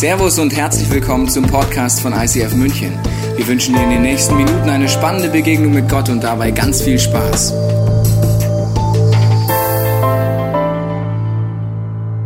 Servus und herzlich willkommen zum Podcast von ICF München. Wir wünschen dir in den nächsten Minuten eine spannende Begegnung mit Gott und dabei ganz viel Spaß.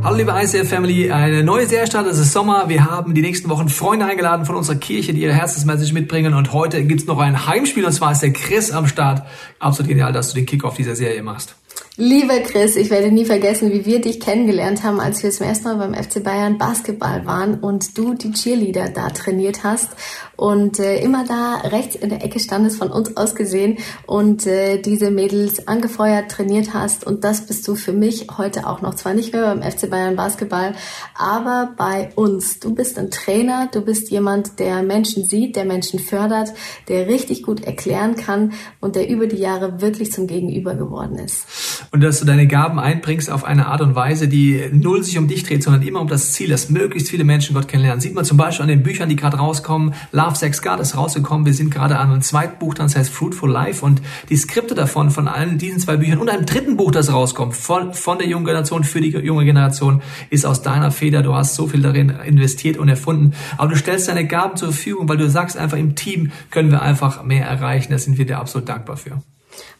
Hallo liebe ICF Family, eine neue Serie startet, es ist Sommer. Wir haben die nächsten Wochen Freunde eingeladen von unserer Kirche, die ihre Herzensmessage mitbringen und heute gibt's noch ein Heimspiel und zwar ist der Chris am Start. Absolut genial, dass du den Kickoff dieser Serie machst. Lieber Chris, ich werde nie vergessen, wie wir dich kennengelernt haben, als wir zum ersten Mal beim FC Bayern Basketball waren und du die Cheerleader da trainiert hast. Und äh, immer da rechts in der Ecke standest, von uns aus gesehen und äh, diese Mädels angefeuert trainiert hast. Und das bist du für mich heute auch noch, zwar nicht mehr beim FC Bayern Basketball, aber bei uns. Du bist ein Trainer, du bist jemand, der Menschen sieht, der Menschen fördert, der richtig gut erklären kann und der über die Jahre wirklich zum Gegenüber geworden ist und dass du deine Gaben einbringst auf eine Art und Weise, die null sich um dich dreht, sondern immer um das Ziel, dass möglichst viele Menschen Gott kennenlernen. Sieht man zum Beispiel an den Büchern, die gerade rauskommen. Love, Sex, God ist rausgekommen. Wir sind gerade an einem zweiten Buch, das heißt Fruitful Life und die Skripte davon, von allen diesen zwei Büchern und einem dritten Buch, das rauskommt, von, von der jungen Generation für die junge Generation, ist aus deiner Feder. Du hast so viel darin investiert und erfunden. Aber du stellst deine Gaben zur Verfügung, weil du sagst einfach, im Team können wir einfach mehr erreichen. Da sind wir dir absolut dankbar für.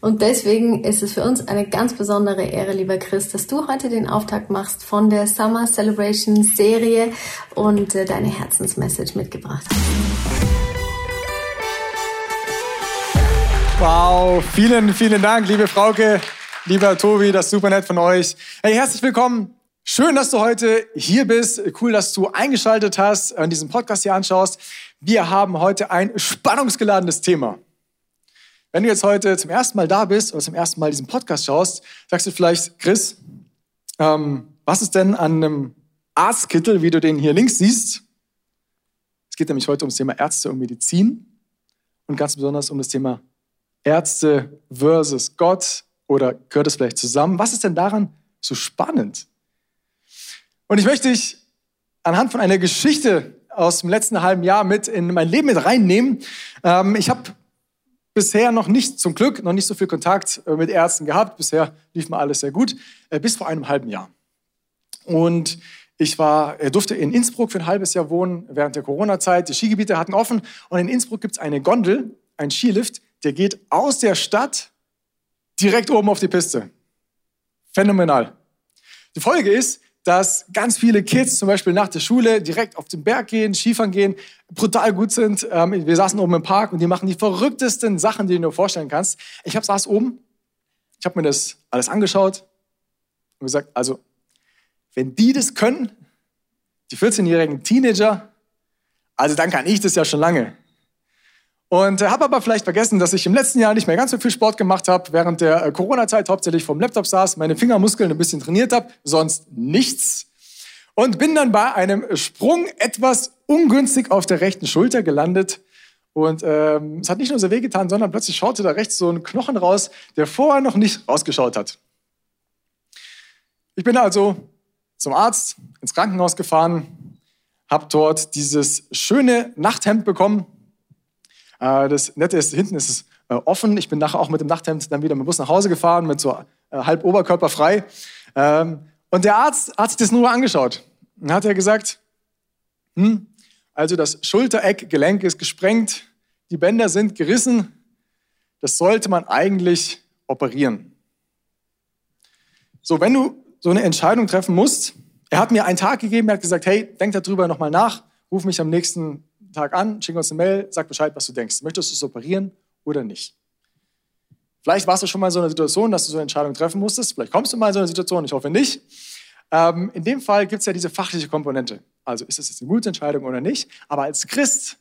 Und deswegen ist es für uns eine ganz besondere Ehre, lieber Chris, dass du heute den Auftakt machst von der Summer Celebration Serie und äh, deine Herzensmessage mitgebracht hast. Wow, vielen, vielen Dank, liebe Frauke, lieber Tobi, das ist super nett von euch. Hey, herzlich willkommen. Schön, dass du heute hier bist. Cool, dass du eingeschaltet hast, und diesen Podcast hier anschaust. Wir haben heute ein spannungsgeladenes Thema. Wenn du jetzt heute zum ersten Mal da bist oder zum ersten Mal diesen Podcast schaust, sagst du vielleicht, Chris, ähm, was ist denn an einem Arztkittel, wie du den hier links siehst? Es geht nämlich heute ums Thema Ärzte und Medizin und ganz besonders um das Thema Ärzte versus Gott oder gehört es vielleicht zusammen? Was ist denn daran so spannend? Und ich möchte dich anhand von einer Geschichte aus dem letzten halben Jahr mit in mein Leben mit reinnehmen. Ähm, ich habe bisher noch nicht, zum Glück, noch nicht so viel Kontakt äh, mit Ärzten gehabt. Bisher lief mir alles sehr gut, äh, bis vor einem halben Jahr. Und ich war, durfte in Innsbruck für ein halbes Jahr wohnen während der Corona-Zeit. Die Skigebiete hatten offen und in Innsbruck gibt es eine Gondel, ein Skilift, der geht aus der Stadt direkt oben auf die Piste. Phänomenal. Die Folge ist, dass ganz viele Kids zum Beispiel nach der Schule direkt auf den Berg gehen, Skifahren gehen, brutal gut sind. Ähm, wir saßen oben im Park und die machen die verrücktesten Sachen, die du dir vorstellen kannst. Ich hab, saß oben, ich habe mir das alles angeschaut und gesagt, also wenn die das können, die 14-jährigen Teenager, also dann kann ich das ja schon lange. Und äh, habe aber vielleicht vergessen, dass ich im letzten Jahr nicht mehr ganz so viel Sport gemacht habe, während der äh, Corona-Zeit hauptsächlich vom Laptop saß, meine Fingermuskeln ein bisschen trainiert habe, sonst nichts. Und bin dann bei einem Sprung etwas ungünstig auf der rechten Schulter gelandet. Und ähm, es hat nicht nur so wehgetan, sondern plötzlich schaute da rechts so ein Knochen raus, der vorher noch nicht rausgeschaut hat. Ich bin also zum Arzt ins Krankenhaus gefahren, habe dort dieses schöne Nachthemd bekommen, das Nette ist, hinten ist es äh, offen. Ich bin nachher auch mit dem Nachthemd dann wieder mit dem Bus nach Hause gefahren, mit so äh, halb Oberkörper frei. Ähm, und der Arzt hat sich das nur angeschaut. Und hat er gesagt, hm, also das Schultereckgelenk ist gesprengt, die Bänder sind gerissen, das sollte man eigentlich operieren. So, wenn du so eine Entscheidung treffen musst, er hat mir einen Tag gegeben, er hat gesagt, hey, denk darüber nochmal nach, ruf mich am nächsten Tag an, schick uns eine Mail, sag Bescheid, was du denkst. Möchtest du es operieren oder nicht? Vielleicht warst du schon mal in so einer Situation, dass du so eine Entscheidung treffen musstest. Vielleicht kommst du mal in so eine Situation, ich hoffe nicht. Ähm, in dem Fall gibt es ja diese fachliche Komponente. Also ist es jetzt eine gute Entscheidung oder nicht? Aber als Christ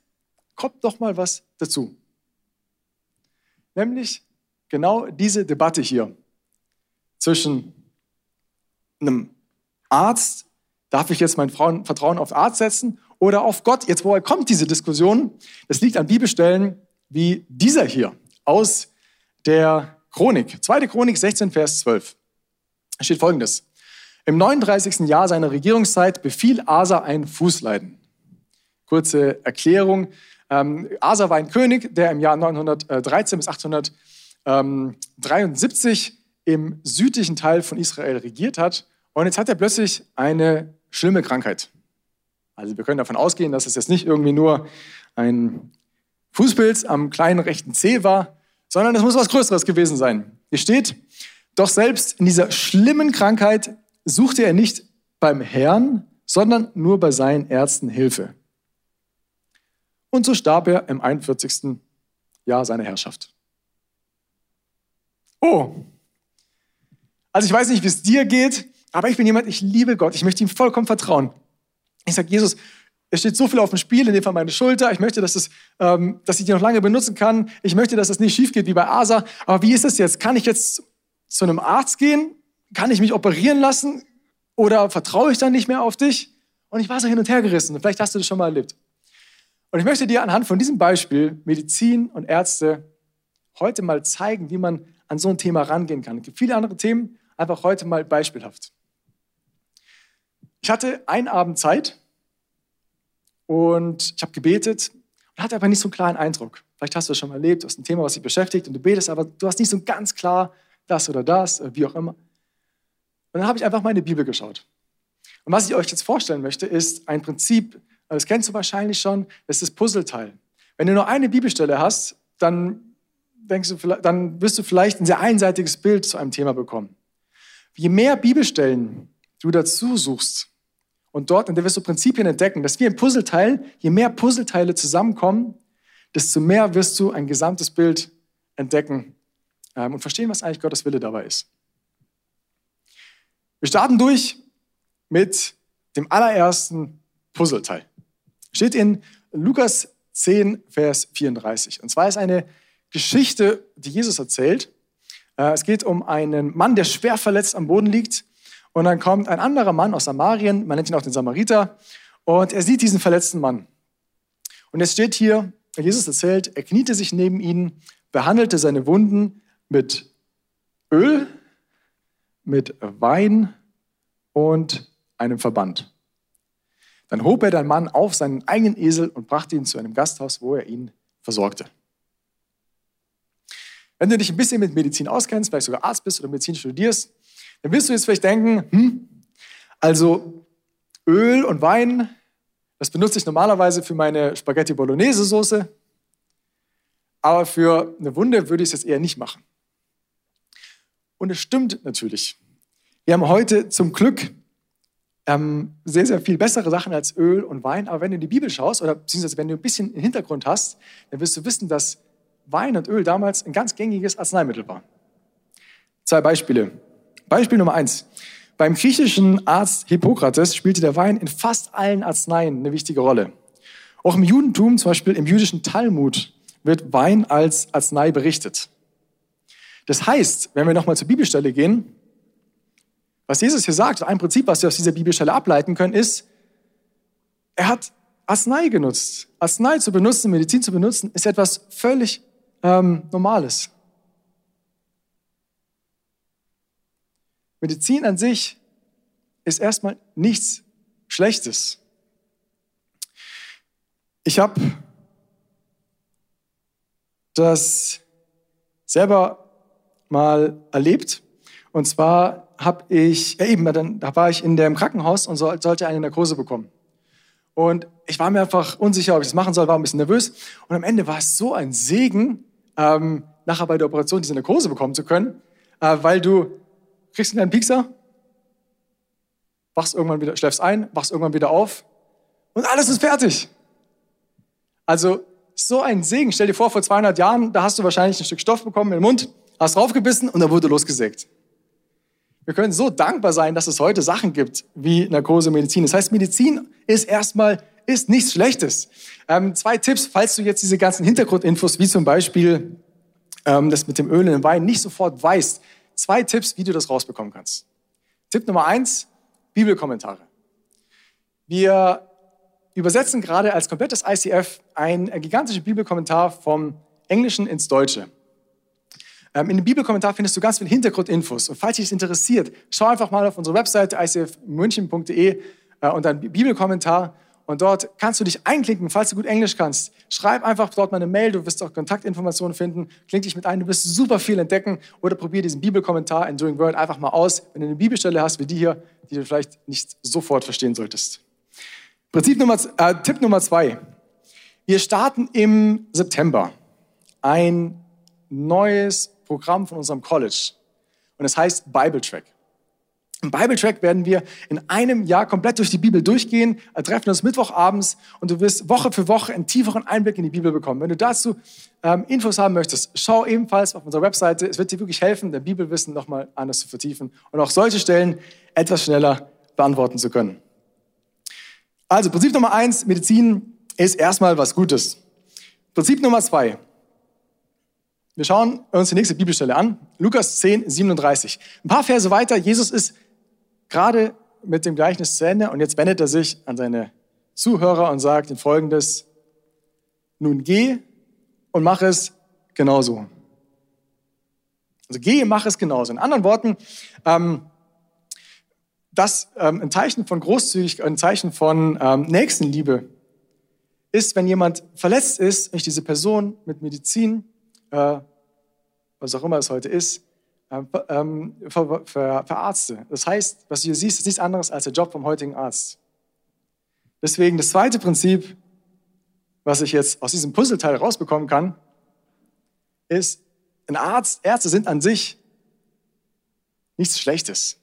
kommt doch mal was dazu. Nämlich genau diese Debatte hier zwischen einem Arzt, darf ich jetzt mein Vertrauen auf Arzt setzen oder auf Gott. Jetzt, woher kommt diese Diskussion? Das liegt an Bibelstellen wie dieser hier aus der Chronik. Zweite Chronik 16, Vers 12. Da steht folgendes. Im 39. Jahr seiner Regierungszeit befiel Asa ein Fußleiden. Kurze Erklärung. Ähm, Asa war ein König, der im Jahr 913 bis 873 im südlichen Teil von Israel regiert hat. Und jetzt hat er plötzlich eine schlimme Krankheit. Also wir können davon ausgehen, dass es jetzt nicht irgendwie nur ein Fußpilz am kleinen rechten Zeh war, sondern es muss was Größeres gewesen sein. Hier steht, doch selbst in dieser schlimmen Krankheit suchte er nicht beim Herrn, sondern nur bei seinen Ärzten Hilfe. Und so starb er im 41. Jahr seiner Herrschaft. Oh, also ich weiß nicht, wie es dir geht, aber ich bin jemand, ich liebe Gott, ich möchte ihm vollkommen vertrauen. Ich sage, Jesus, es steht so viel auf dem Spiel, in dem Fall meine Schulter. Ich möchte, dass, es, ähm, dass ich die noch lange benutzen kann. Ich möchte, dass es nicht schief geht wie bei Asa. Aber wie ist es jetzt? Kann ich jetzt zu einem Arzt gehen? Kann ich mich operieren lassen? Oder vertraue ich dann nicht mehr auf dich? Und ich war so hin und her gerissen. Vielleicht hast du das schon mal erlebt. Und ich möchte dir anhand von diesem Beispiel Medizin und Ärzte heute mal zeigen, wie man an so ein Thema rangehen kann. Es gibt viele andere Themen, einfach heute mal beispielhaft. Ich hatte einen Abend Zeit und ich habe gebetet und hatte aber nicht so einen klaren Eindruck. Vielleicht hast du das schon mal erlebt, du hast ein Thema, was dich beschäftigt und du betest, aber du hast nicht so ganz klar das oder das, äh, wie auch immer. Und dann habe ich einfach meine Bibel geschaut. Und was ich euch jetzt vorstellen möchte, ist ein Prinzip, das kennst du wahrscheinlich schon, das ist das Puzzleteil. Wenn du nur eine Bibelstelle hast, dann, denkst du, dann wirst du vielleicht ein sehr einseitiges Bild zu einem Thema bekommen. Je mehr Bibelstellen du dazu suchst und dort, und da wirst du Prinzipien entdecken, dass wir ein Puzzleteil, je mehr Puzzleteile zusammenkommen, desto mehr wirst du ein gesamtes Bild entdecken ähm, und verstehen, was eigentlich Gottes Wille dabei ist. Wir starten durch mit dem allerersten Puzzleteil. Steht in Lukas 10, Vers 34. Und zwar ist eine Geschichte, die Jesus erzählt. Äh, es geht um einen Mann, der schwer verletzt am Boden liegt. Und dann kommt ein anderer Mann aus Samarien, man nennt ihn auch den Samariter, und er sieht diesen verletzten Mann. Und es steht hier, Jesus erzählt, er kniete sich neben ihn, behandelte seine Wunden mit Öl mit Wein und einem Verband. Dann hob er den Mann auf seinen eigenen Esel und brachte ihn zu einem Gasthaus, wo er ihn versorgte. Wenn du dich ein bisschen mit Medizin auskennst, vielleicht sogar Arzt bist oder Medizin studierst, dann wirst du jetzt vielleicht denken, hm, also Öl und Wein, das benutze ich normalerweise für meine Spaghetti Bolognese Soße, aber für eine Wunde würde ich es jetzt eher nicht machen. Und es stimmt natürlich. Wir haben heute zum Glück ähm, sehr, sehr viel bessere Sachen als Öl und Wein. Aber wenn du in die Bibel schaust, oder beziehungsweise wenn du ein bisschen im Hintergrund hast, dann wirst du wissen, dass Wein und Öl damals ein ganz gängiges Arzneimittel war. Zwei Beispiele. Beispiel Nummer eins. Beim griechischen Arzt Hippokrates spielte der Wein in fast allen Arzneien eine wichtige Rolle. Auch im Judentum, zum Beispiel im jüdischen Talmud, wird Wein als Arznei berichtet. Das heißt, wenn wir nochmal zur Bibelstelle gehen, was Jesus hier sagt, ein Prinzip, was wir aus dieser Bibelstelle ableiten können, ist, er hat Arznei genutzt. Arznei zu benutzen, Medizin zu benutzen, ist etwas völlig ähm, Normales. Medizin an sich ist erstmal nichts Schlechtes. Ich habe das selber mal erlebt. Und zwar habe ich, ja eben, dann, da war ich in dem Krankenhaus und sollte eine Narkose bekommen. Und ich war mir einfach unsicher, ob ich das machen soll, war ein bisschen nervös. Und am Ende war es so ein Segen, ähm, nachher bei der Operation diese Narkose bekommen zu können, äh, weil du kriegst einen Piekser, wachst irgendwann wieder, schläfst ein, wachst irgendwann wieder auf und alles ist fertig. Also so ein Segen. Stell dir vor, vor 200 Jahren, da hast du wahrscheinlich ein Stück Stoff bekommen im Mund hast draufgebissen und dann wurde losgesägt. Wir können so dankbar sein, dass es heute Sachen gibt wie Narkose, Medizin. Das heißt, Medizin ist erstmal ist nichts Schlechtes. Ähm, zwei Tipps, falls du jetzt diese ganzen Hintergrundinfos, wie zum Beispiel ähm, das mit dem Öl in den Wein, nicht sofort weißt. Zwei Tipps, wie du das rausbekommen kannst. Tipp Nummer eins, Bibelkommentare. Wir übersetzen gerade als komplettes ICF ein gigantischer Bibelkommentar vom Englischen ins Deutsche. Ähm, in dem Bibelkommentar findest du ganz viele Hintergrundinfos. Und falls dich das interessiert, schau einfach mal auf unsere Webseite icfmünchen.de äh, und dann Bibelkommentar. Und dort kannst du dich einklinken, falls du gut Englisch kannst. Schreib einfach dort mal eine Mail, du wirst auch Kontaktinformationen finden. Klink dich mit ein, du wirst super viel entdecken. Oder probier diesen Bibelkommentar in Doing Word einfach mal aus, wenn du eine Bibelstelle hast wie die hier, die du vielleicht nicht sofort verstehen solltest. Prinzip Nummer, äh, Tipp Nummer zwei. Wir starten im September ein neues Programm von unserem College. Und es heißt Bible Track. Im Bible Track werden wir in einem Jahr komplett durch die Bibel durchgehen, äh, treffen uns Mittwochabends und du wirst Woche für Woche einen tieferen Einblick in die Bibel bekommen. Wenn du dazu ähm, Infos haben möchtest, schau ebenfalls auf unserer Webseite. Es wird dir wirklich helfen, dein Bibelwissen nochmal anders zu vertiefen und auch solche Stellen etwas schneller beantworten zu können. Also Prinzip Nummer eins, Medizin ist erstmal was Gutes. Prinzip Nummer zwei, wir schauen uns die nächste Bibelstelle an. Lukas 10, 37. Ein paar Verse weiter. Jesus ist gerade mit dem Gleichnis zu Ende und jetzt wendet er sich an seine Zuhörer und sagt ihnen folgendes. Nun geh und mach es genauso. Also geh, mach es genauso. In anderen Worten, ähm, das ähm, ein Zeichen von Großzügigkeit, ein Zeichen von ähm, Nächstenliebe ist, wenn jemand verletzt ist, wenn ich diese Person mit Medizin äh, was auch immer es heute ist, ähm, ähm, ver, ver, verarzte. Das heißt, was du hier siehst, ist nichts anderes als der Job vom heutigen Arzt. Deswegen das zweite Prinzip, was ich jetzt aus diesem Puzzleteil rausbekommen kann, ist, ein Arzt, Ärzte sind an sich nichts Schlechtes.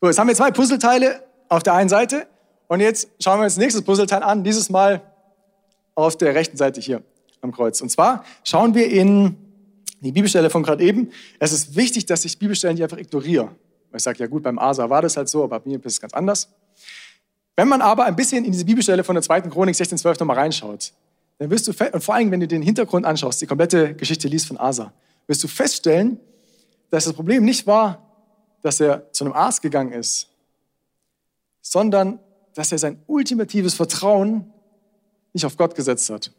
So, jetzt haben wir zwei Puzzleteile auf der einen Seite und jetzt schauen wir uns das nächste Puzzleteil an, dieses Mal auf der rechten Seite hier am Kreuz. Und zwar schauen wir in die Bibelstelle von gerade eben. Es ist wichtig, dass ich Bibelstellen nicht einfach ignoriere. Ich sage, ja gut, beim Asa war das halt so, aber bei mir ist es ganz anders. Wenn man aber ein bisschen in diese Bibelstelle von der zweiten Chronik 16,12 nochmal reinschaut, dann wirst du, und vor allem, wenn du den Hintergrund anschaust, die komplette Geschichte liest von Asa, wirst du feststellen, dass das Problem nicht war, dass er zu einem Arzt gegangen ist, sondern dass er sein ultimatives Vertrauen nicht auf Gott gesetzt hat.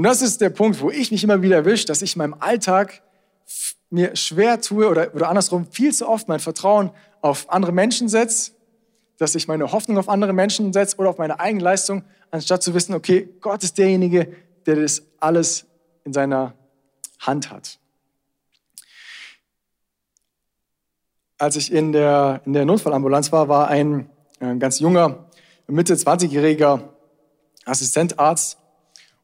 Und das ist der Punkt, wo ich mich immer wieder erwische, dass ich in meinem Alltag mir schwer tue oder, oder andersrum viel zu oft mein Vertrauen auf andere Menschen setze, dass ich meine Hoffnung auf andere Menschen setze oder auf meine eigene Leistung, anstatt zu wissen, okay, Gott ist derjenige, der das alles in seiner Hand hat. Als ich in der, in der Notfallambulanz war, war ein, ein ganz junger, Mitte 20-jähriger Assistentarzt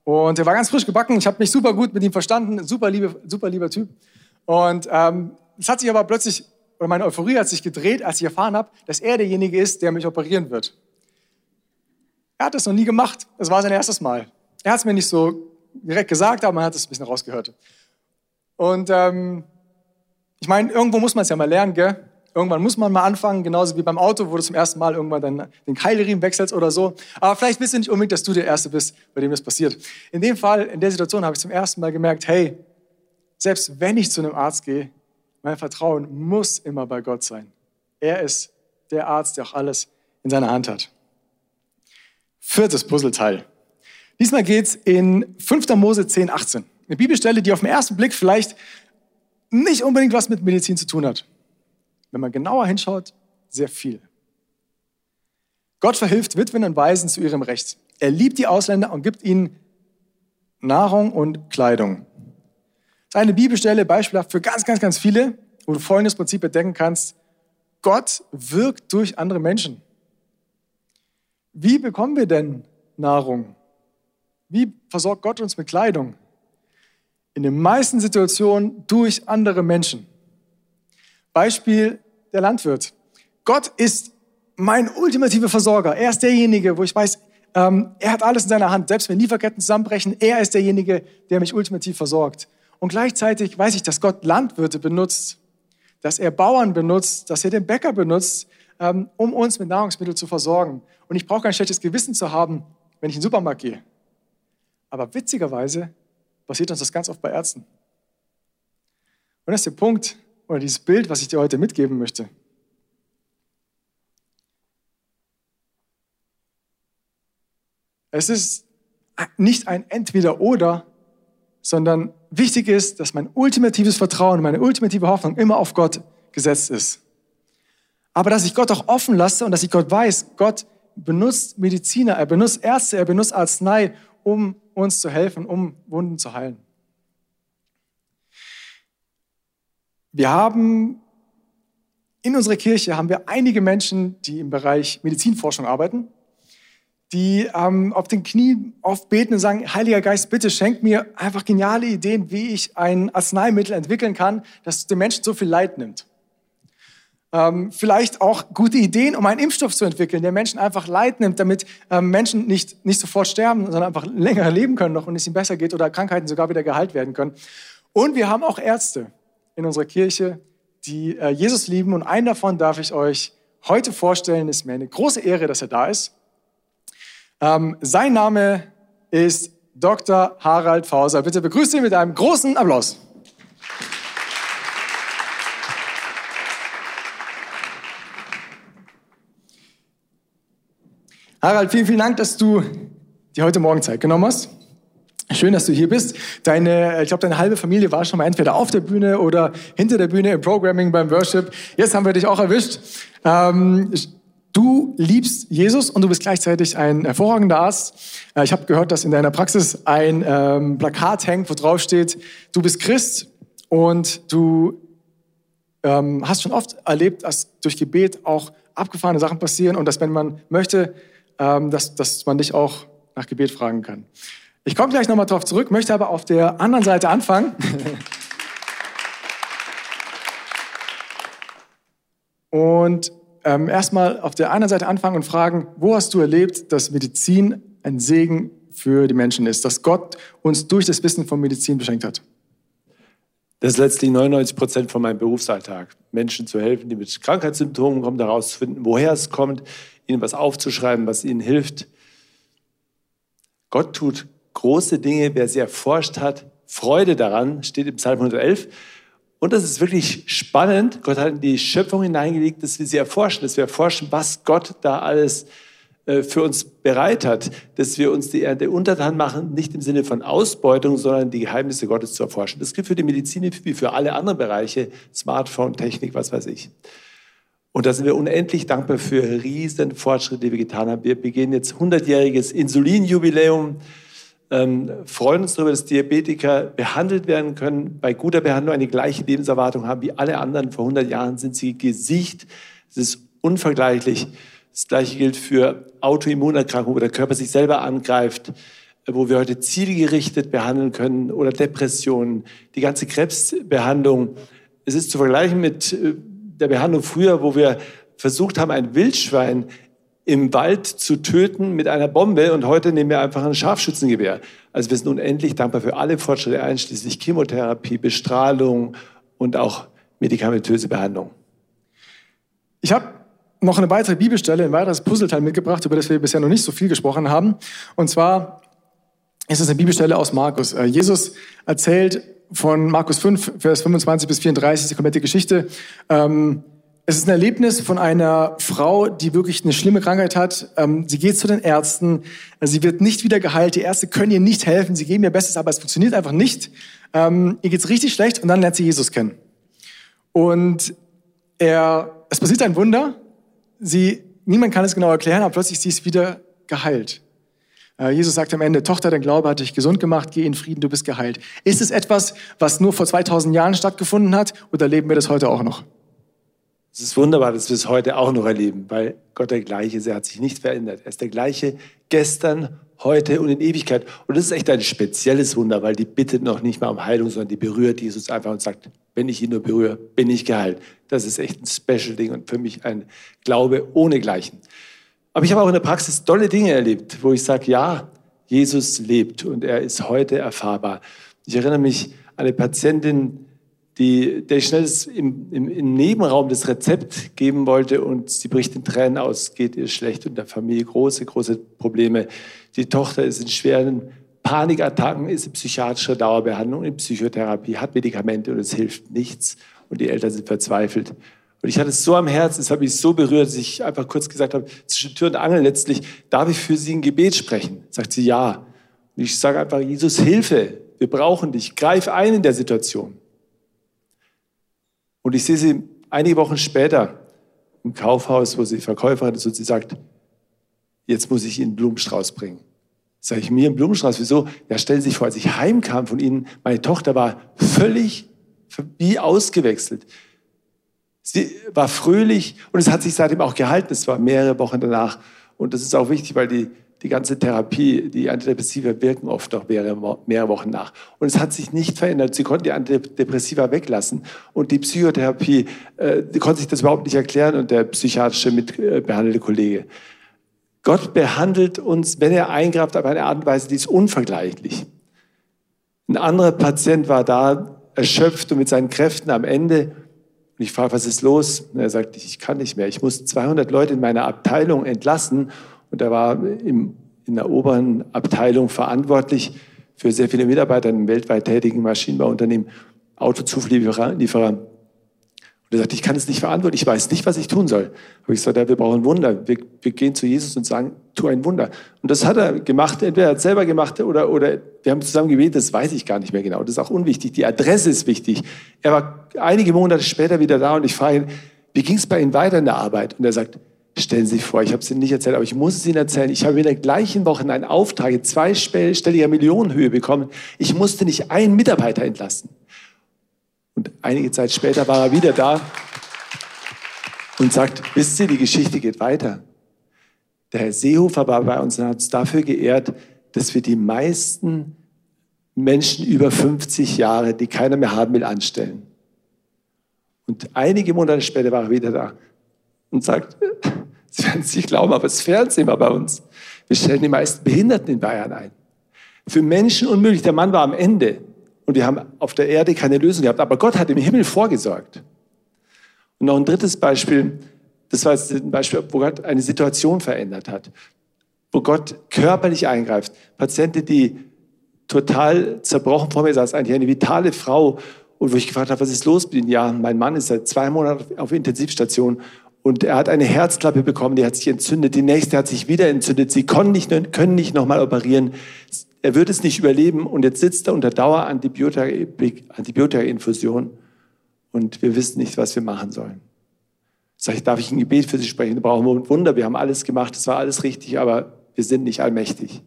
und er war ganz frisch gebacken. Ich habe mich super gut mit ihm verstanden. Super, liebe, super lieber Typ. Und ähm, es hat sich aber plötzlich, oder meine Euphorie hat sich gedreht, als ich erfahren habe, dass er derjenige ist, der mich operieren wird. Er hat das noch nie gemacht. Das war sein erstes Mal. Er hat es mir nicht so direkt gesagt, aber man hat es ein bisschen rausgehört. Und ähm, ich meine, irgendwo muss man es ja mal lernen, gell? Irgendwann muss man mal anfangen, genauso wie beim Auto, wo du zum ersten Mal irgendwann dann den Keilriemen wechselst oder so. Aber vielleicht bist du nicht unbedingt, dass du der Erste bist, bei dem das passiert. In dem Fall, in der Situation habe ich zum ersten Mal gemerkt, hey, selbst wenn ich zu einem Arzt gehe, mein Vertrauen muss immer bei Gott sein. Er ist der Arzt, der auch alles in seiner Hand hat. Viertes Puzzleteil. Diesmal geht es in 5. Mose 10, 18. Eine Bibelstelle, die auf den ersten Blick vielleicht nicht unbedingt was mit Medizin zu tun hat wenn man genauer hinschaut, sehr viel. Gott verhilft Witwen und Waisen zu ihrem Recht. Er liebt die Ausländer und gibt ihnen Nahrung und Kleidung. Das ist eine Bibelstelle beispielhaft für ganz, ganz, ganz viele, wo du folgendes Prinzip entdecken kannst. Gott wirkt durch andere Menschen. Wie bekommen wir denn Nahrung? Wie versorgt Gott uns mit Kleidung? In den meisten Situationen durch andere Menschen. Beispiel der Landwirt. Gott ist mein ultimativer Versorger. Er ist derjenige, wo ich weiß, ähm, er hat alles in seiner Hand. Selbst wenn Lieferketten zusammenbrechen, er ist derjenige, der mich ultimativ versorgt. Und gleichzeitig weiß ich, dass Gott Landwirte benutzt, dass er Bauern benutzt, dass er den Bäcker benutzt, ähm, um uns mit Nahrungsmitteln zu versorgen. Und ich brauche kein schlechtes Gewissen zu haben, wenn ich in den Supermarkt gehe. Aber witzigerweise passiert uns das ganz oft bei Ärzten. Und das ist der Punkt, oder dieses Bild, was ich dir heute mitgeben möchte. Es ist nicht ein Entweder-Oder, sondern wichtig ist, dass mein ultimatives Vertrauen, meine ultimative Hoffnung immer auf Gott gesetzt ist. Aber dass ich Gott auch offen lasse und dass ich Gott weiß, Gott benutzt Mediziner, er benutzt Ärzte, er benutzt Arznei, um uns zu helfen, um Wunden zu heilen. Wir haben in unserer Kirche haben wir einige Menschen, die im Bereich Medizinforschung arbeiten, die ähm, auf den Knien oft beten und sagen, Heiliger Geist, bitte schenk mir einfach geniale Ideen, wie ich ein Arzneimittel entwickeln kann, das den Menschen so viel Leid nimmt. Ähm, vielleicht auch gute Ideen, um einen Impfstoff zu entwickeln, der Menschen einfach Leid nimmt, damit ähm, Menschen nicht, nicht sofort sterben, sondern einfach länger leben können noch und es ihnen besser geht oder Krankheiten sogar wieder geheilt werden können. Und wir haben auch Ärzte in unserer Kirche, die äh, Jesus lieben. Und einen davon darf ich euch heute vorstellen. Es ist mir eine große Ehre, dass er da ist. Ähm, sein Name ist Dr. Harald Fauser. Bitte begrüßt ihn mit einem großen Applaus. Harald, vielen, vielen Dank, dass du dir heute Morgen Zeit genommen hast. Schön, dass du hier bist. Deine, ich glaube, deine halbe Familie war schon mal entweder auf der Bühne oder hinter der Bühne im Programming beim Worship. Jetzt haben wir dich auch erwischt. Ähm, du liebst Jesus und du bist gleichzeitig ein hervorragender Arzt. Äh, ich habe gehört, dass in deiner Praxis ein ähm, Plakat hängt, wo drauf steht, du bist Christ und du ähm, hast schon oft erlebt, dass durch Gebet auch abgefahrene Sachen passieren und dass, wenn man möchte, ähm, dass, dass man dich auch nach Gebet fragen kann. Ich komme gleich nochmal drauf zurück, möchte aber auf der anderen Seite anfangen. und ähm, erstmal auf der anderen Seite anfangen und fragen, wo hast du erlebt, dass Medizin ein Segen für die Menschen ist, dass Gott uns durch das Wissen von Medizin beschenkt hat? Das ist letztlich 99 Prozent von meinem Berufsalltag. Menschen zu helfen, die mit Krankheitssymptomen kommen, herauszufinden, woher es kommt, ihnen was aufzuschreiben, was ihnen hilft. Gott tut große Dinge, wer sie erforscht hat, Freude daran, steht im Psalm 111. Und das ist wirklich spannend. Gott hat in die Schöpfung hineingelegt, dass wir sie erforschen, dass wir erforschen, was Gott da alles äh, für uns bereit hat, dass wir uns die Ernte untertan machen, nicht im Sinne von Ausbeutung, sondern die Geheimnisse Gottes zu erforschen. Das gilt für die Medizin wie für alle anderen Bereiche, Smartphone, Technik, was weiß ich. Und da sind wir unendlich dankbar für riesen Fortschritte, die wir getan haben. Wir begehen jetzt 100-jähriges Insulinjubiläum ähm, freuen uns darüber, dass Diabetiker behandelt werden können, bei guter Behandlung eine gleiche Lebenserwartung haben wie alle anderen. Vor 100 Jahren sind sie gesiegt. Es ist unvergleichlich. Das Gleiche gilt für Autoimmunerkrankungen, wo der Körper sich selber angreift, wo wir heute zielgerichtet behandeln können oder Depressionen, die ganze Krebsbehandlung. Es ist zu vergleichen mit äh, der Behandlung früher, wo wir versucht haben, ein Wildschwein im Wald zu töten mit einer Bombe und heute nehmen wir einfach ein Scharfschützengewehr. Also wir sind unendlich dankbar für alle Fortschritte, einschließlich Chemotherapie, Bestrahlung und auch medikamentöse Behandlung. Ich habe noch eine weitere Bibelstelle, ein weiteres Puzzleteil mitgebracht, über das wir bisher noch nicht so viel gesprochen haben. Und zwar ist es eine Bibelstelle aus Markus. Äh, Jesus erzählt von Markus 5, Vers 25 bis 34, die komplette Geschichte. Ähm, es ist ein Erlebnis von einer Frau, die wirklich eine schlimme Krankheit hat. Ähm, sie geht zu den Ärzten. Sie wird nicht wieder geheilt. Die Ärzte können ihr nicht helfen. Sie geben ihr Bestes, aber es funktioniert einfach nicht. Ähm, ihr geht's richtig schlecht und dann lernt sie Jesus kennen. Und er, es passiert ein Wunder. Sie, niemand kann es genau erklären, aber plötzlich sie ist wieder geheilt. Äh, Jesus sagt am Ende, Tochter, dein Glaube hat dich gesund gemacht, geh in Frieden, du bist geheilt. Ist es etwas, was nur vor 2000 Jahren stattgefunden hat oder leben wir das heute auch noch? Es ist wunderbar, dass wir es heute auch noch erleben, weil Gott der gleiche ist. Er hat sich nicht verändert. Er ist der gleiche gestern, heute und in Ewigkeit. Und das ist echt ein spezielles Wunder, weil die bittet noch nicht mal um Heilung, sondern die berührt Jesus einfach und sagt, wenn ich ihn nur berühre, bin ich geheilt. Das ist echt ein Special-Ding und für mich ein Glaube ohne Gleichen. Aber ich habe auch in der Praxis tolle Dinge erlebt, wo ich sage, ja, Jesus lebt und er ist heute erfahrbar. Ich erinnere mich an eine Patientin, die, der schnell im, im, im, Nebenraum das Rezept geben wollte und sie bricht in Tränen aus, geht ihr schlecht und der Familie große, große Probleme. Die Tochter ist in schweren Panikattacken, ist in psychiatrischer Dauerbehandlung, in Psychotherapie, hat Medikamente und es hilft nichts und die Eltern sind verzweifelt. Und ich hatte es so am Herzen, es hat mich so berührt, dass ich einfach kurz gesagt habe, zwischen Tür und Angel letztlich, darf ich für Sie ein Gebet sprechen? Sagt sie, ja. Und ich sage einfach, Jesus, Hilfe, wir brauchen dich, greif ein in der Situation. Und ich sehe sie einige Wochen später im Kaufhaus, wo sie Verkäuferin ist und sie sagt, jetzt muss ich Ihnen einen Blumenstrauß bringen. Sag ich mir einen Blumenstrauß, wieso? Ja, stellen Sie sich vor, als ich heimkam von Ihnen, meine Tochter war völlig wie ausgewechselt. Sie war fröhlich und es hat sich seitdem auch gehalten. Es war mehrere Wochen danach. Und das ist auch wichtig, weil die, die ganze Therapie, die Antidepressiva wirken oft noch mehrere, Wochen nach. Und es hat sich nicht verändert. Sie konnten die Antidepressiva weglassen. Und die Psychotherapie, äh, die konnte sich das überhaupt nicht erklären und der psychiatrische mitbehandelte Kollege. Gott behandelt uns, wenn er eingreift, auf eine Art und Weise, die ist unvergleichlich. Ein anderer Patient war da, erschöpft und mit seinen Kräften am Ende. Und ich frage, was ist los? Und er sagt, ich kann nicht mehr. Ich muss 200 Leute in meiner Abteilung entlassen. Und er war im, in der oberen Abteilung verantwortlich für sehr viele Mitarbeiter in weltweit tätigen Maschinenbauunternehmen, Autozulieferer. Und er sagt, ich kann es nicht verantworten, ich weiß nicht, was ich tun soll. Aber ich sage, ja, wir brauchen Wunder. Wir, wir, gehen zu Jesus und sagen, tu ein Wunder. Und das hat er gemacht, entweder er hat selber gemacht oder, oder wir haben zusammen gebetet, das weiß ich gar nicht mehr genau. Das ist auch unwichtig. Die Adresse ist wichtig. Er war einige Monate später wieder da und ich frage ihn, wie ging es bei Ihnen weiter in der Arbeit? Und er sagt, stellen Sie sich vor, ich habe es Ihnen nicht erzählt, aber ich muss es Ihnen erzählen. Ich habe in der gleichen Woche einen Auftrag in zweistelliger Millionenhöhe bekommen. Ich musste nicht einen Mitarbeiter entlassen. Und einige Zeit später war er wieder da und sagt, wisst ihr, die Geschichte geht weiter. Der Herr Seehofer war bei uns und hat uns dafür geehrt, dass wir die meisten Menschen über 50 Jahre, die keiner mehr haben will, anstellen. Und einige Monate später war er wieder da und sagt, Sie werden es nicht glauben, aber das Fernsehen war bei uns. Wir stellen die meisten Behinderten in Bayern ein. Für Menschen unmöglich. Der Mann war am Ende und wir haben auf der Erde keine Lösung gehabt. Aber Gott hat im Himmel vorgesorgt. Und noch ein drittes Beispiel, das war jetzt ein Beispiel, wo Gott eine Situation verändert hat, wo Gott körperlich eingreift. Patienten, die total zerbrochen vor mir saß, eigentlich eine vitale Frau, und wo ich gefragt habe, was ist los mit Ihnen? Ja, mein Mann ist seit zwei Monaten auf Intensivstation und er hat eine Herzklappe bekommen, die hat sich entzündet, die nächste hat sich wieder entzündet. Sie können nicht, können nicht nochmal operieren er wird es nicht überleben und jetzt sitzt er unter Dauerantibiotika-Infusion und wir wissen nicht, was wir machen sollen. Sag ich, darf ich ein Gebet für Sie sprechen? Wir brauchen ein Wunder, wir haben alles gemacht, es war alles richtig, aber wir sind nicht allmächtig.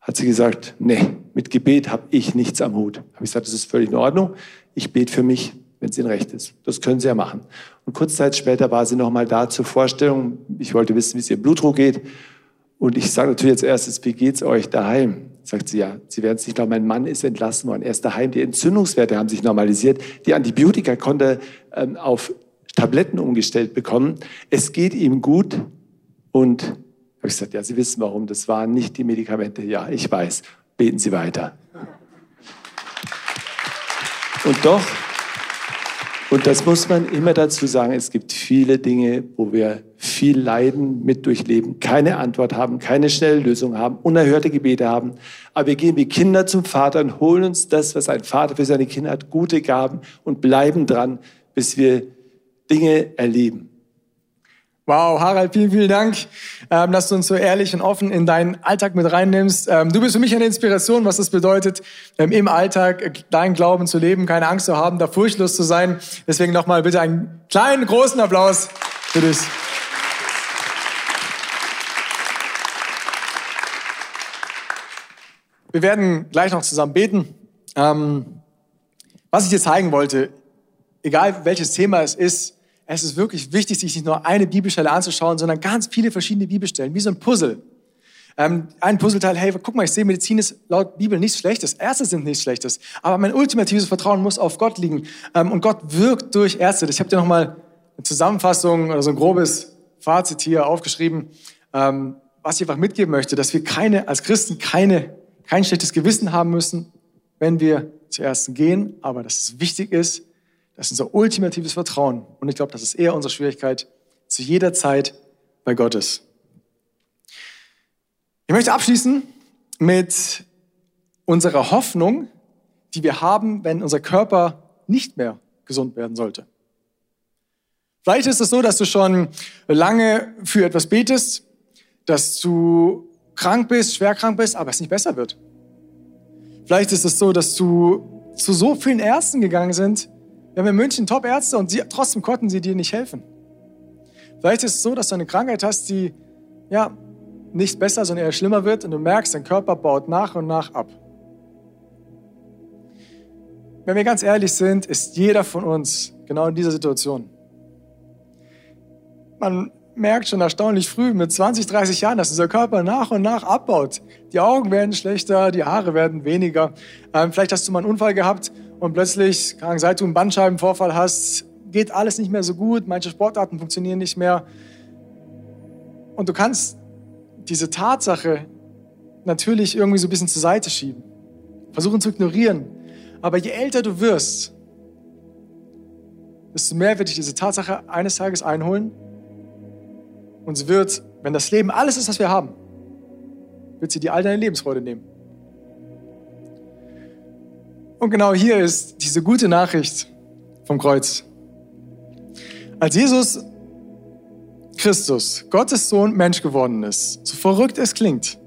Hat sie gesagt, nee, mit Gebet habe ich nichts am Hut. Habe ich gesagt, das ist völlig in Ordnung. Ich bete für mich, wenn es Ihnen recht ist. Das können Sie ja machen. Und kurz Zeit später war sie nochmal da zur Vorstellung. Ich wollte wissen, wie es ihr Blutdruck geht. Und ich sage natürlich als erstes, wie geht's euch daheim? Sagt sie, ja, Sie werden es nicht glauben, mein Mann ist entlassen worden. Er ist daheim. Die Entzündungswerte haben sich normalisiert. Die Antibiotika konnte ähm, auf Tabletten umgestellt bekommen. Es geht ihm gut. Und habe ich gesagt, ja, Sie wissen warum. Das waren nicht die Medikamente. Ja, ich weiß. Beten Sie weiter. Und doch, und das muss man immer dazu sagen, es gibt viele Dinge, wo wir viel Leiden mit durchleben, keine Antwort haben, keine schnelle Lösung haben, unerhörte Gebete haben. Aber wir gehen wie Kinder zum Vater und holen uns das, was ein Vater für seine Kinder hat, gute Gaben und bleiben dran, bis wir Dinge erleben. Wow, Harald, vielen, vielen Dank, ähm, dass du uns so ehrlich und offen in deinen Alltag mit reinnimmst. Ähm, du bist für mich eine Inspiration, was das bedeutet, ähm, im Alltag äh, deinen Glauben zu leben, keine Angst zu haben, da furchtlos zu sein. Deswegen nochmal bitte einen kleinen, großen Applaus für dich. Wir werden gleich noch zusammen beten. was ich dir zeigen wollte, egal welches Thema es ist, es ist wirklich wichtig, sich nicht nur eine Bibelstelle anzuschauen, sondern ganz viele verschiedene Bibelstellen, wie so ein Puzzle. Ähm, ein Puzzleteil, hey, guck mal, ich sehe, Medizin ist laut Bibel nichts Schlechtes. Ärzte sind nichts Schlechtes. Aber mein ultimatives Vertrauen muss auf Gott liegen. Ähm, und Gott wirkt durch Ärzte. Ich habe dir nochmal eine Zusammenfassung oder so ein grobes Fazit hier aufgeschrieben, ähm, was ich einfach mitgeben möchte, dass wir keine, als Christen keine, kein schlechtes Gewissen haben müssen, wenn wir zu Ärzten gehen, aber dass es wichtig ist, das ist unser ultimatives Vertrauen. Und ich glaube, das ist eher unsere Schwierigkeit zu jeder Zeit bei Gott ist. Ich möchte abschließen mit unserer Hoffnung, die wir haben, wenn unser Körper nicht mehr gesund werden sollte. Vielleicht ist es so, dass du schon lange für etwas betest, dass du krank bist, schwer krank bist, aber es nicht besser wird. Vielleicht ist es so, dass du zu so vielen Ärzten gegangen sind, wir haben in München Top-Ärzte und sie, trotzdem konnten sie dir nicht helfen. Vielleicht ist es so, dass du eine Krankheit hast, die ja nicht besser, sondern eher schlimmer wird und du merkst, dein Körper baut nach und nach ab. Wenn wir ganz ehrlich sind, ist jeder von uns genau in dieser Situation. Man merkt schon erstaunlich früh, mit 20, 30 Jahren, dass unser Körper nach und nach abbaut. Die Augen werden schlechter, die Haare werden weniger. Ähm, vielleicht hast du mal einen Unfall gehabt und plötzlich, seit du einen Bandscheibenvorfall hast, geht alles nicht mehr so gut, manche Sportarten funktionieren nicht mehr. Und du kannst diese Tatsache natürlich irgendwie so ein bisschen zur Seite schieben, versuchen zu ignorieren. Aber je älter du wirst, desto mehr wird dich diese Tatsache eines Tages einholen. Und sie wird, wenn das Leben alles ist, was wir haben, wird sie dir all deine Lebensfreude nehmen. Und genau hier ist diese gute Nachricht vom Kreuz. Als Jesus Christus, Gottes Sohn, Mensch geworden ist, so verrückt es klingt,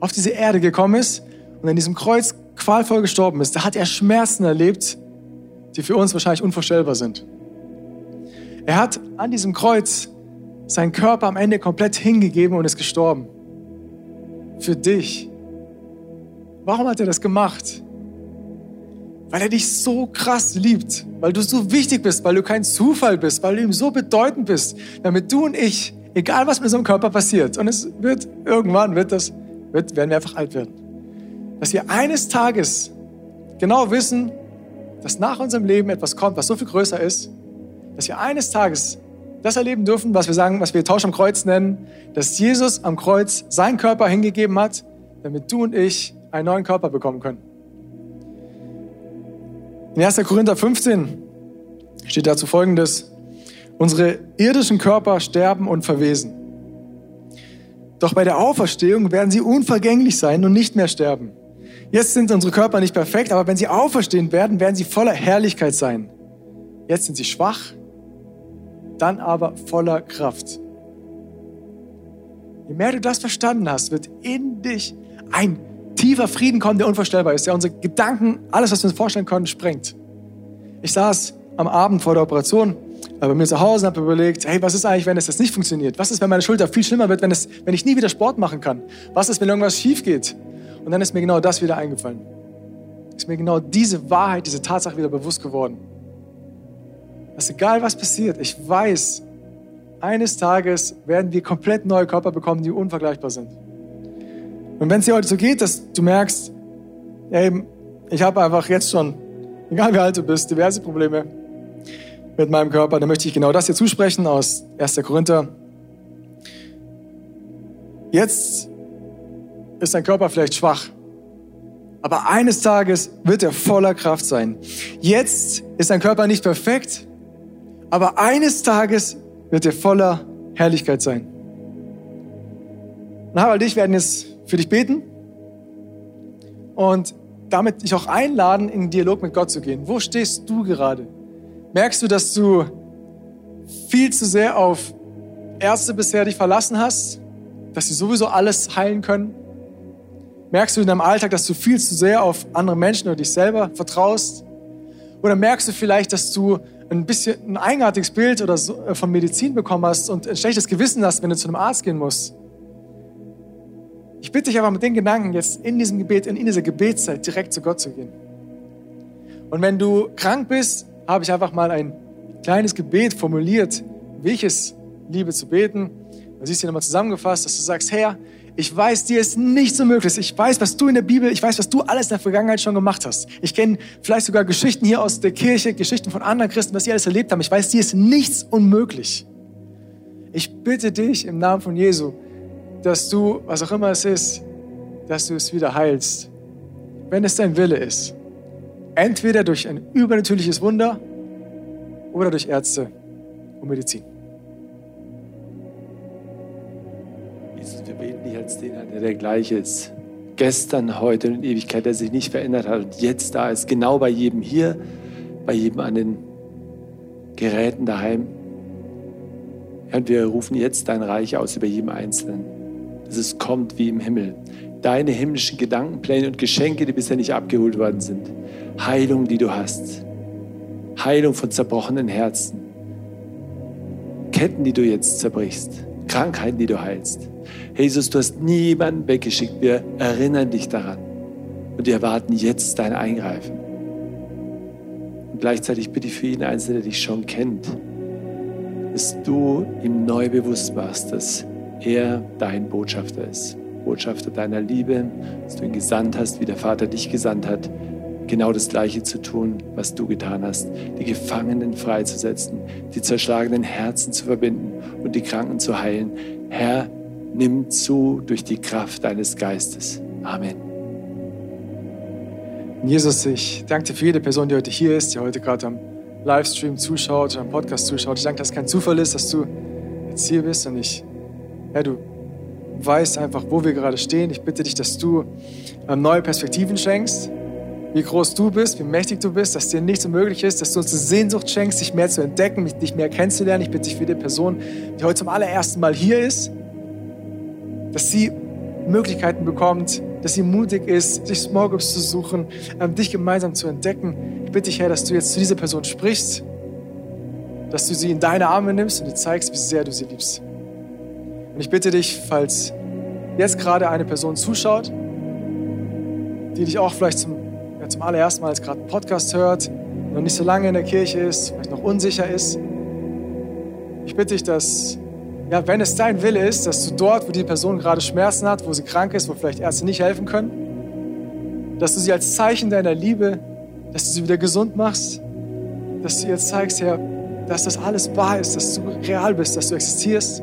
auf diese Erde gekommen ist und an diesem Kreuz qualvoll gestorben ist, da hat er Schmerzen erlebt, die für uns wahrscheinlich unvorstellbar sind. Er hat an diesem Kreuz seinen Körper am Ende komplett hingegeben und ist gestorben. Für dich. Warum hat er das gemacht? Weil er dich so krass liebt, weil du so wichtig bist, weil du kein Zufall bist, weil du ihm so bedeutend bist, damit du und ich, egal was mit unserem Körper passiert, und es wird irgendwann wird das, wird, werden wir einfach alt werden, dass wir eines Tages genau wissen, dass nach unserem Leben etwas kommt, was so viel größer ist, dass wir eines Tages das erleben dürfen, was wir sagen, was wir Tausch am Kreuz nennen, dass Jesus am Kreuz seinen Körper hingegeben hat, damit du und ich einen neuen Körper bekommen können. In 1. Korinther 15 steht dazu folgendes. Unsere irdischen Körper sterben und verwesen. Doch bei der Auferstehung werden sie unvergänglich sein und nicht mehr sterben. Jetzt sind unsere Körper nicht perfekt, aber wenn sie auferstehen werden, werden sie voller Herrlichkeit sein. Jetzt sind sie schwach, dann aber voller Kraft. Je mehr du das verstanden hast, wird in dich ein tiefer Frieden kommen, der unvorstellbar ist, der unsere Gedanken, alles, was wir uns vorstellen können, sprengt. Ich saß am Abend vor der Operation bei mir zu Hause und habe überlegt, hey, was ist eigentlich, wenn es jetzt nicht funktioniert? Was ist, wenn meine Schulter viel schlimmer wird, wenn, es, wenn ich nie wieder Sport machen kann? Was ist, wenn irgendwas schief geht? Und dann ist mir genau das wieder eingefallen. Ist mir genau diese Wahrheit, diese Tatsache wieder bewusst geworden. Dass egal was passiert, ich weiß, eines Tages werden wir komplett neue Körper bekommen, die unvergleichbar sind. Und wenn es dir heute so geht, dass du merkst, ey, ich habe einfach jetzt schon, egal wie alt du bist, diverse Probleme mit meinem Körper, dann möchte ich genau das hier zusprechen aus 1. Korinther. Jetzt ist dein Körper vielleicht schwach, aber eines Tages wird er voller Kraft sein. Jetzt ist dein Körper nicht perfekt, aber eines Tages wird er voller Herrlichkeit sein. Und Harald und ich werden jetzt für dich beten und damit dich auch einladen, in den Dialog mit Gott zu gehen. Wo stehst du gerade? Merkst du, dass du viel zu sehr auf Ärzte bisher dich verlassen hast, dass sie sowieso alles heilen können? Merkst du in deinem Alltag, dass du viel zu sehr auf andere Menschen oder dich selber vertraust? Oder merkst du vielleicht, dass du ein bisschen ein eigenartiges Bild oder so äh, von Medizin bekommen hast und ein schlechtes Gewissen hast, wenn du zu einem Arzt gehen musst? Ich bitte dich aber mit den Gedanken jetzt in diesem Gebet, in, dieser Gebetszeit direkt zu Gott zu gehen. Und wenn du krank bist, habe ich einfach mal ein kleines Gebet formuliert, wie ich es liebe zu beten. Du siehst hier nochmal zusammengefasst, dass du sagst, Herr, ich weiß, dir ist nicht so möglich. Ich weiß, was du in der Bibel, ich weiß, was du alles in der Vergangenheit schon gemacht hast. Ich kenne vielleicht sogar Geschichten hier aus der Kirche, Geschichten von anderen Christen, was sie alles erlebt haben. Ich weiß, dir ist nichts unmöglich. Ich bitte dich im Namen von Jesu, dass du, was auch immer es ist, dass du es wieder heilst, wenn es dein Wille ist. Entweder durch ein übernatürliches Wunder oder durch Ärzte und Medizin. Jesus, wir beten dich als den, der der gleiche ist. Gestern, heute und in Ewigkeit, der sich nicht verändert hat und jetzt da ist, genau bei jedem hier, bei jedem an den Geräten daheim. und wir rufen jetzt dein Reich aus über jedem Einzelnen es kommt wie im Himmel. Deine himmlischen Gedankenpläne und Geschenke, die bisher nicht abgeholt worden sind. Heilung, die du hast. Heilung von zerbrochenen Herzen. Ketten, die du jetzt zerbrichst. Krankheiten, die du heilst. Jesus, du hast niemanden weggeschickt. Wir erinnern dich daran. Und wir erwarten jetzt dein Eingreifen. gleichzeitig bitte ich für jeden Einzelnen, der dich schon kennt, dass du ihm neu bewusst machst, dass er dein Botschafter ist. Botschafter deiner Liebe, dass du ihn gesandt hast, wie der Vater dich gesandt hat, genau das Gleiche zu tun, was du getan hast, die Gefangenen freizusetzen, die zerschlagenen Herzen zu verbinden und die Kranken zu heilen. Herr, nimm zu durch die Kraft deines Geistes. Amen. Jesus, ich danke dir für jede Person, die heute hier ist, die heute gerade am Livestream zuschaut, am Podcast zuschaut. Ich danke, dass es kein Zufall ist, dass du jetzt hier bist und ich, ja, du weißt einfach, wo wir gerade stehen. Ich bitte dich, dass du ähm, neue Perspektiven schenkst, wie groß du bist, wie mächtig du bist, dass dir nichts unmöglich ist, dass du uns eine Sehnsucht schenkst, dich mehr zu entdecken, dich mehr kennenzulernen. Ich bitte dich für die Person, die heute zum allerersten Mal hier ist, dass sie Möglichkeiten bekommt, dass sie mutig ist, sich Small Groups zu suchen, ähm, dich gemeinsam zu entdecken. Ich bitte dich, Herr, dass du jetzt zu dieser Person sprichst, dass du sie in deine Arme nimmst und dir zeigst, wie sehr du sie liebst. Und ich bitte dich, falls jetzt gerade eine Person zuschaut, die dich auch vielleicht zum, ja, zum allerersten Mal gerade einen Podcast hört, noch nicht so lange in der Kirche ist, vielleicht noch unsicher ist, ich bitte dich, dass ja, wenn es dein Wille ist, dass du dort, wo die Person gerade Schmerzen hat, wo sie krank ist, wo vielleicht Ärzte nicht helfen können, dass du sie als Zeichen deiner Liebe, dass du sie wieder gesund machst, dass du ihr zeigst, Herr, dass das alles wahr ist, dass du real bist, dass du existierst